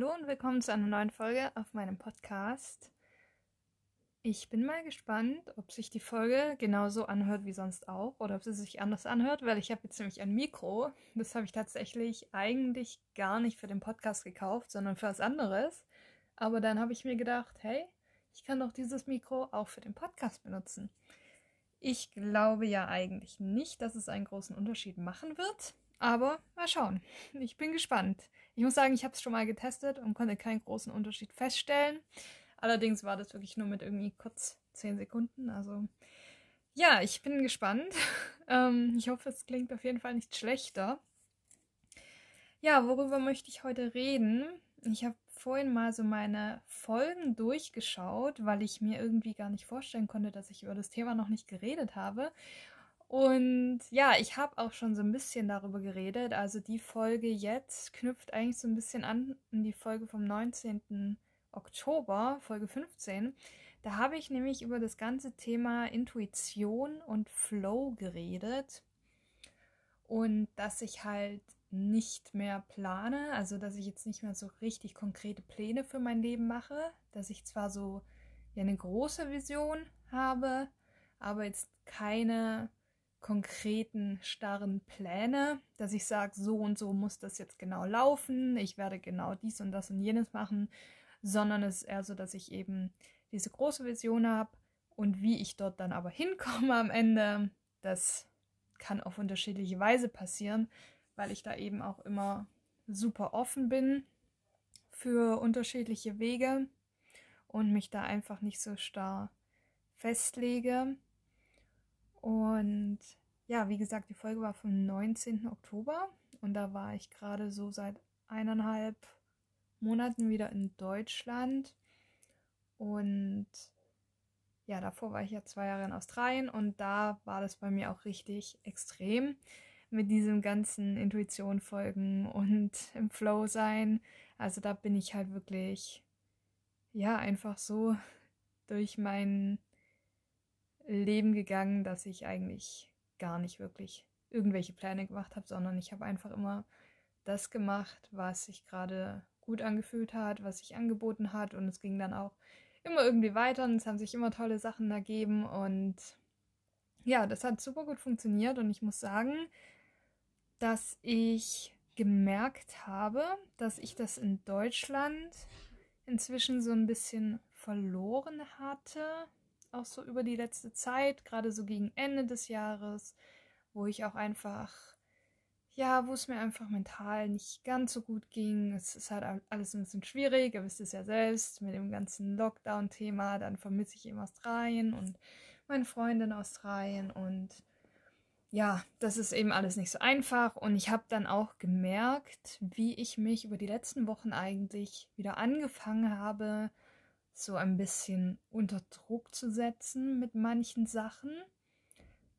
Hallo und willkommen zu einer neuen Folge auf meinem Podcast. Ich bin mal gespannt, ob sich die Folge genauso anhört wie sonst auch oder ob sie sich anders anhört, weil ich habe jetzt nämlich ein Mikro. Das habe ich tatsächlich eigentlich gar nicht für den Podcast gekauft, sondern für was anderes. Aber dann habe ich mir gedacht, hey, ich kann doch dieses Mikro auch für den Podcast benutzen. Ich glaube ja eigentlich nicht, dass es einen großen Unterschied machen wird. Aber mal schauen. Ich bin gespannt. Ich muss sagen, ich habe es schon mal getestet und konnte keinen großen Unterschied feststellen. Allerdings war das wirklich nur mit irgendwie kurz 10 Sekunden. Also ja, ich bin gespannt. ähm, ich hoffe, es klingt auf jeden Fall nicht schlechter. Ja, worüber möchte ich heute reden? Ich habe vorhin mal so meine Folgen durchgeschaut, weil ich mir irgendwie gar nicht vorstellen konnte, dass ich über das Thema noch nicht geredet habe. Und ja, ich habe auch schon so ein bisschen darüber geredet. Also die Folge jetzt knüpft eigentlich so ein bisschen an an die Folge vom 19. Oktober, Folge 15. Da habe ich nämlich über das ganze Thema Intuition und Flow geredet. Und dass ich halt nicht mehr plane, also dass ich jetzt nicht mehr so richtig konkrete Pläne für mein Leben mache, dass ich zwar so ja eine große Vision habe, aber jetzt keine konkreten, starren Pläne, dass ich sage, so und so muss das jetzt genau laufen, ich werde genau dies und das und jenes machen, sondern es ist eher so, dass ich eben diese große Vision habe und wie ich dort dann aber hinkomme am Ende, das kann auf unterschiedliche Weise passieren, weil ich da eben auch immer super offen bin für unterschiedliche Wege und mich da einfach nicht so starr festlege. Und ja, wie gesagt, die Folge war vom 19. Oktober und da war ich gerade so seit eineinhalb Monaten wieder in Deutschland. Und ja, davor war ich ja zwei Jahre in Australien und da war das bei mir auch richtig extrem mit diesem ganzen Intuition folgen und im Flow sein. Also da bin ich halt wirklich, ja, einfach so durch mein Leben gegangen, dass ich eigentlich gar nicht wirklich irgendwelche Pläne gemacht habe, sondern ich habe einfach immer das gemacht, was sich gerade gut angefühlt hat, was sich angeboten hat. Und es ging dann auch immer irgendwie weiter und es haben sich immer tolle Sachen ergeben. Und ja, das hat super gut funktioniert. Und ich muss sagen, dass ich gemerkt habe, dass ich das in Deutschland inzwischen so ein bisschen verloren hatte, auch so über die letzte Zeit, gerade so gegen Ende des Jahres, wo ich auch einfach, ja, wo es mir einfach mental nicht ganz so gut ging. Es ist halt alles ein bisschen schwierig, ihr wisst es ja selbst, mit dem ganzen Lockdown-Thema, dann vermisse ich eben Australien und meine Freunde in Australien und ja, das ist eben alles nicht so einfach und ich habe dann auch gemerkt, wie ich mich über die letzten Wochen eigentlich wieder angefangen habe, so ein bisschen unter Druck zu setzen mit manchen Sachen,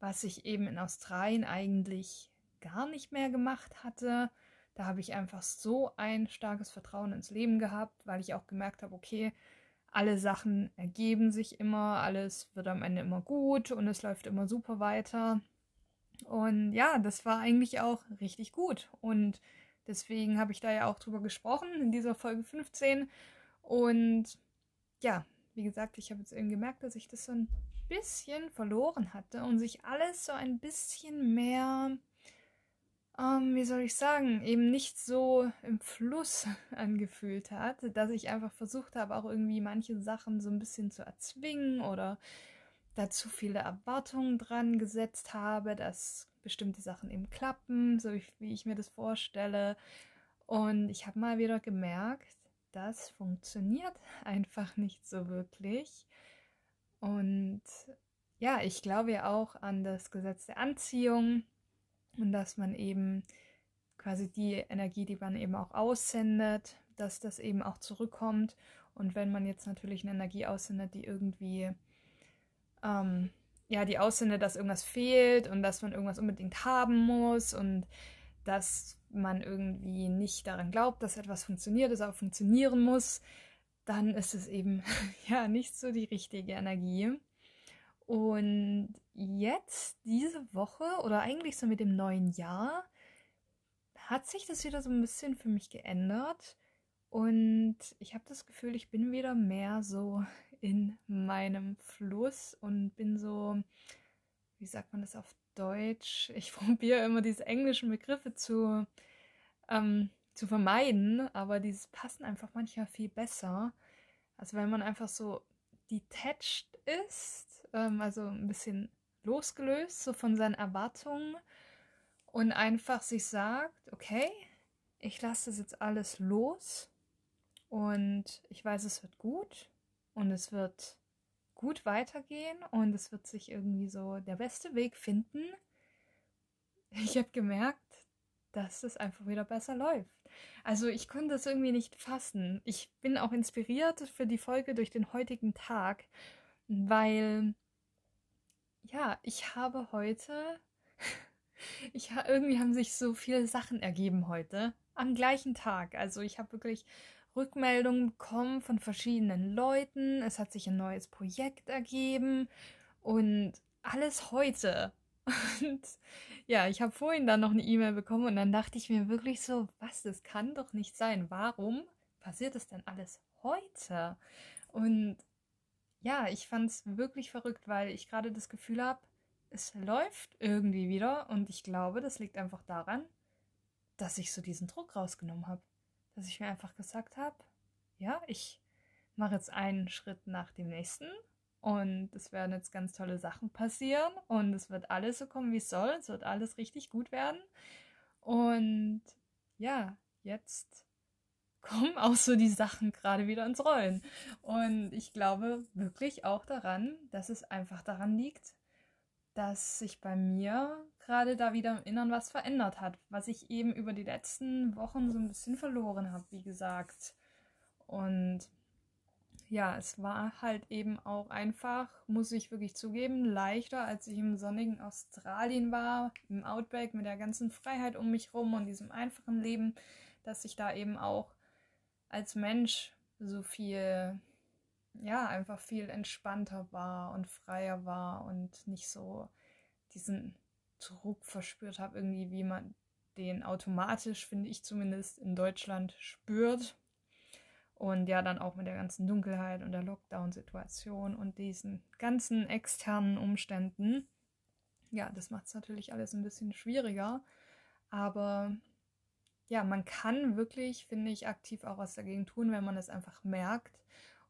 was ich eben in Australien eigentlich gar nicht mehr gemacht hatte. Da habe ich einfach so ein starkes Vertrauen ins Leben gehabt, weil ich auch gemerkt habe, okay, alle Sachen ergeben sich immer, alles wird am Ende immer gut und es läuft immer super weiter. Und ja, das war eigentlich auch richtig gut. Und deswegen habe ich da ja auch drüber gesprochen in dieser Folge 15. Und ja, wie gesagt, ich habe jetzt eben gemerkt, dass ich das so ein bisschen verloren hatte und sich alles so ein bisschen mehr, ähm, wie soll ich sagen, eben nicht so im Fluss angefühlt hat, dass ich einfach versucht habe, auch irgendwie manche Sachen so ein bisschen zu erzwingen oder da zu viele Erwartungen dran gesetzt habe, dass bestimmte Sachen eben klappen, so wie ich mir das vorstelle. Und ich habe mal wieder gemerkt, das funktioniert einfach nicht so wirklich. Und ja, ich glaube ja auch an das Gesetz der Anziehung und dass man eben quasi die Energie, die man eben auch aussendet, dass das eben auch zurückkommt. Und wenn man jetzt natürlich eine Energie aussendet, die irgendwie, ähm, ja, die aussendet, dass irgendwas fehlt und dass man irgendwas unbedingt haben muss und dass man irgendwie nicht daran glaubt, dass etwas funktioniert, es auch funktionieren muss, dann ist es eben ja nicht so die richtige Energie. Und jetzt, diese Woche oder eigentlich so mit dem neuen Jahr, hat sich das wieder so ein bisschen für mich geändert. Und ich habe das Gefühl, ich bin wieder mehr so in meinem Fluss und bin so, wie sagt man das auf Deutsch? Ich probiere immer diese englischen Begriffe zu, ähm, zu vermeiden, aber diese passen einfach manchmal viel besser. Also wenn man einfach so detached ist, ähm, also ein bisschen losgelöst so von seinen Erwartungen und einfach sich sagt, okay, ich lasse das jetzt alles los und ich weiß, es wird gut und es wird gut weitergehen und es wird sich irgendwie so der beste Weg finden. Ich habe gemerkt, dass es einfach wieder besser läuft. Also ich konnte es irgendwie nicht fassen. Ich bin auch inspiriert für die Folge durch den heutigen Tag, weil ja, ich habe heute, ich irgendwie haben sich so viele Sachen ergeben heute am gleichen Tag. Also ich habe wirklich Rückmeldungen bekommen von verschiedenen Leuten. Es hat sich ein neues Projekt ergeben und alles heute. Und ja, ich habe vorhin dann noch eine E-Mail bekommen und dann dachte ich mir wirklich so, was, das kann doch nicht sein. Warum passiert es denn alles heute? Und ja, ich fand es wirklich verrückt, weil ich gerade das Gefühl habe, es läuft irgendwie wieder und ich glaube, das liegt einfach daran, dass ich so diesen Druck rausgenommen habe. Dass ich mir einfach gesagt habe, ja, ich mache jetzt einen Schritt nach dem nächsten und es werden jetzt ganz tolle Sachen passieren und es wird alles so kommen, wie es soll. Es wird alles richtig gut werden. Und ja, jetzt kommen auch so die Sachen gerade wieder ins Rollen. Und ich glaube wirklich auch daran, dass es einfach daran liegt, dass sich bei mir gerade da wieder im Innern was verändert hat, was ich eben über die letzten Wochen so ein bisschen verloren habe, wie gesagt. Und ja, es war halt eben auch einfach, muss ich wirklich zugeben, leichter, als ich im sonnigen Australien war, im Outback mit der ganzen Freiheit um mich rum und diesem einfachen Leben, dass ich da eben auch als Mensch so viel, ja, einfach viel entspannter war und freier war und nicht so diesen Druck verspürt habe, irgendwie, wie man den automatisch, finde ich zumindest, in Deutschland spürt. Und ja, dann auch mit der ganzen Dunkelheit und der Lockdown-Situation und diesen ganzen externen Umständen. Ja, das macht es natürlich alles ein bisschen schwieriger. Aber ja, man kann wirklich, finde ich, aktiv auch was dagegen tun, wenn man es einfach merkt.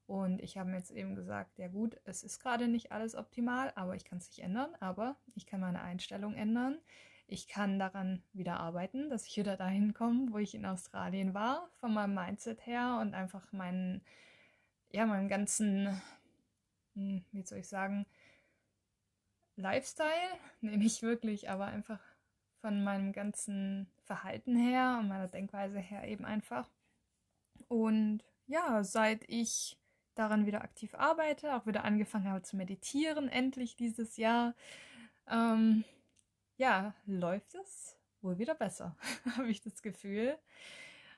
Und ich habe mir jetzt eben gesagt, ja gut, es ist gerade nicht alles optimal, aber ich kann es nicht ändern, aber ich kann meine Einstellung ändern. Ich kann daran wieder arbeiten, dass ich wieder dahin komme, wo ich in Australien war, von meinem Mindset her und einfach meinen, ja, meinen ganzen, hm, wie soll ich sagen, Lifestyle, nee, nicht wirklich, aber einfach von meinem ganzen Verhalten her und meiner Denkweise her eben einfach. Und ja, seit ich daran wieder aktiv arbeite, auch wieder angefangen habe zu meditieren, endlich dieses Jahr, ähm, ja, läuft es wohl wieder besser, habe ich das Gefühl.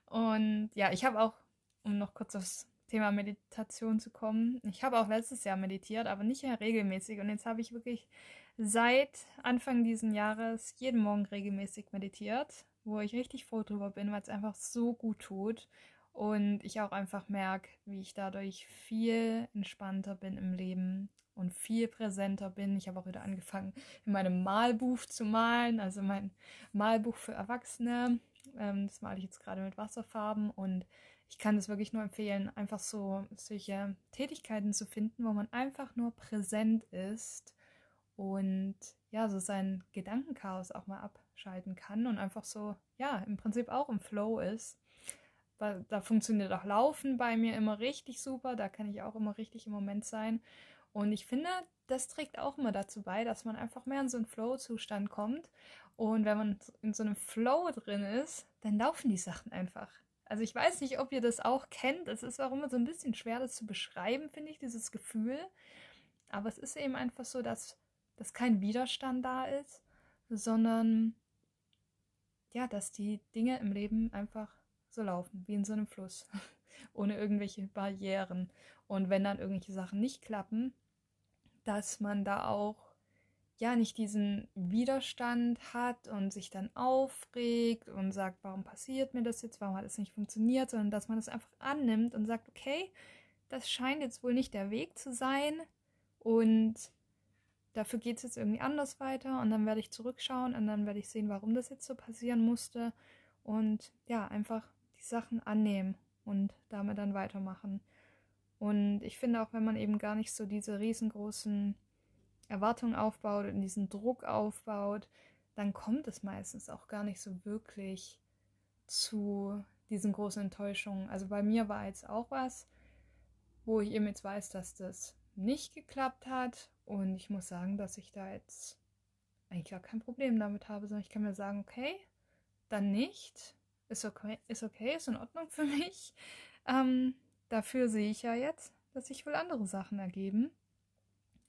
Und ja, ich habe auch, um noch kurz aufs Thema Meditation zu kommen, ich habe auch letztes Jahr meditiert, aber nicht mehr regelmäßig. Und jetzt habe ich wirklich seit Anfang diesen Jahres jeden Morgen regelmäßig meditiert, wo ich richtig froh drüber bin, weil es einfach so gut tut und ich auch einfach merke, wie ich dadurch viel entspannter bin im Leben und viel präsenter bin. Ich habe auch wieder angefangen, in meinem Malbuch zu malen, also mein Malbuch für Erwachsene. Ähm, das male ich jetzt gerade mit Wasserfarben und ich kann es wirklich nur empfehlen, einfach so solche Tätigkeiten zu finden, wo man einfach nur präsent ist und ja, so sein Gedankenchaos auch mal abschalten kann und einfach so, ja, im Prinzip auch im Flow ist. Weil da funktioniert auch Laufen bei mir immer richtig super, da kann ich auch immer richtig im Moment sein. Und ich finde, das trägt auch immer dazu bei, dass man einfach mehr in so einen Flow-Zustand kommt. Und wenn man in so einem Flow drin ist, dann laufen die Sachen einfach. Also ich weiß nicht, ob ihr das auch kennt. Es ist auch immer so ein bisschen schwer, das zu beschreiben, finde ich, dieses Gefühl. Aber es ist eben einfach so, dass dass kein Widerstand da ist, sondern ja, dass die Dinge im Leben einfach so laufen, wie in so einem Fluss, ohne irgendwelche Barrieren. Und wenn dann irgendwelche Sachen nicht klappen, dass man da auch ja nicht diesen Widerstand hat und sich dann aufregt und sagt, warum passiert mir das jetzt, warum hat es nicht funktioniert, sondern dass man das einfach annimmt und sagt, okay, das scheint jetzt wohl nicht der Weg zu sein und dafür geht es jetzt irgendwie anders weiter. Und dann werde ich zurückschauen und dann werde ich sehen, warum das jetzt so passieren musste. Und ja, einfach die Sachen annehmen und damit dann weitermachen. Und ich finde auch, wenn man eben gar nicht so diese riesengroßen Erwartungen aufbaut und diesen Druck aufbaut, dann kommt es meistens auch gar nicht so wirklich zu diesen großen Enttäuschungen. Also bei mir war jetzt auch was, wo ich eben jetzt weiß, dass das nicht geklappt hat. Und ich muss sagen, dass ich da jetzt eigentlich gar kein Problem damit habe, sondern ich kann mir sagen, okay, dann nicht. Ist okay, ist okay, ist in Ordnung für mich. Ähm, dafür sehe ich ja jetzt, dass sich wohl andere Sachen ergeben.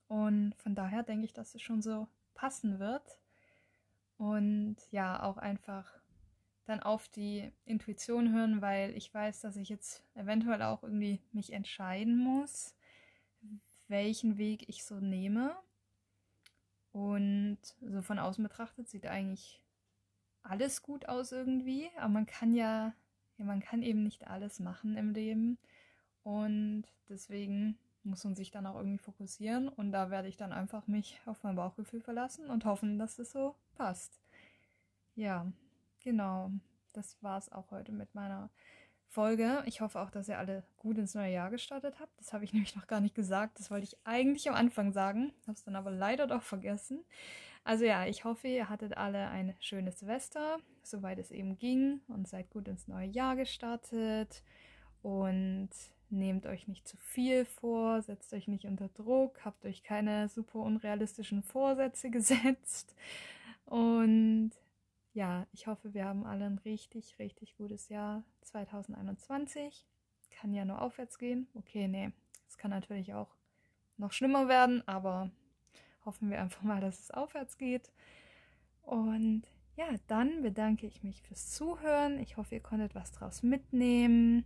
Und von daher denke ich, dass es schon so passen wird. Und ja, auch einfach dann auf die Intuition hören, weil ich weiß, dass ich jetzt eventuell auch irgendwie mich entscheiden muss, welchen Weg ich so nehme. Und so von außen betrachtet sieht eigentlich alles gut aus irgendwie, aber man kann ja, ja, man kann eben nicht alles machen im Leben. Und deswegen muss man sich dann auch irgendwie fokussieren und da werde ich dann einfach mich auf mein Bauchgefühl verlassen und hoffen, dass es so passt. Ja, genau. Das war es auch heute mit meiner Folge. Ich hoffe auch, dass ihr alle gut ins neue Jahr gestartet habt. Das habe ich nämlich noch gar nicht gesagt. Das wollte ich eigentlich am Anfang sagen, habe es dann aber leider doch vergessen. Also ja, ich hoffe, ihr hattet alle ein schönes Silvester, soweit es eben ging und seid gut ins neue Jahr gestartet und Nehmt euch nicht zu viel vor, setzt euch nicht unter Druck, habt euch keine super unrealistischen Vorsätze gesetzt. Und ja, ich hoffe, wir haben alle ein richtig, richtig gutes Jahr 2021. Kann ja nur aufwärts gehen. Okay, nee, es kann natürlich auch noch schlimmer werden, aber hoffen wir einfach mal, dass es aufwärts geht. Und ja, dann bedanke ich mich fürs Zuhören. Ich hoffe, ihr konntet was draus mitnehmen.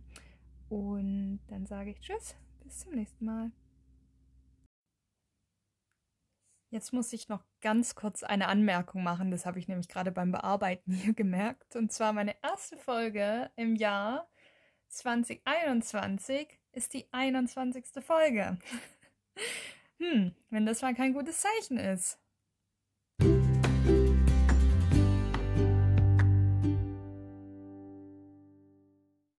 Und dann sage ich Tschüss, bis zum nächsten Mal. Jetzt muss ich noch ganz kurz eine Anmerkung machen, das habe ich nämlich gerade beim Bearbeiten hier gemerkt. Und zwar meine erste Folge im Jahr 2021 ist die 21. Folge. hm, wenn das mal kein gutes Zeichen ist.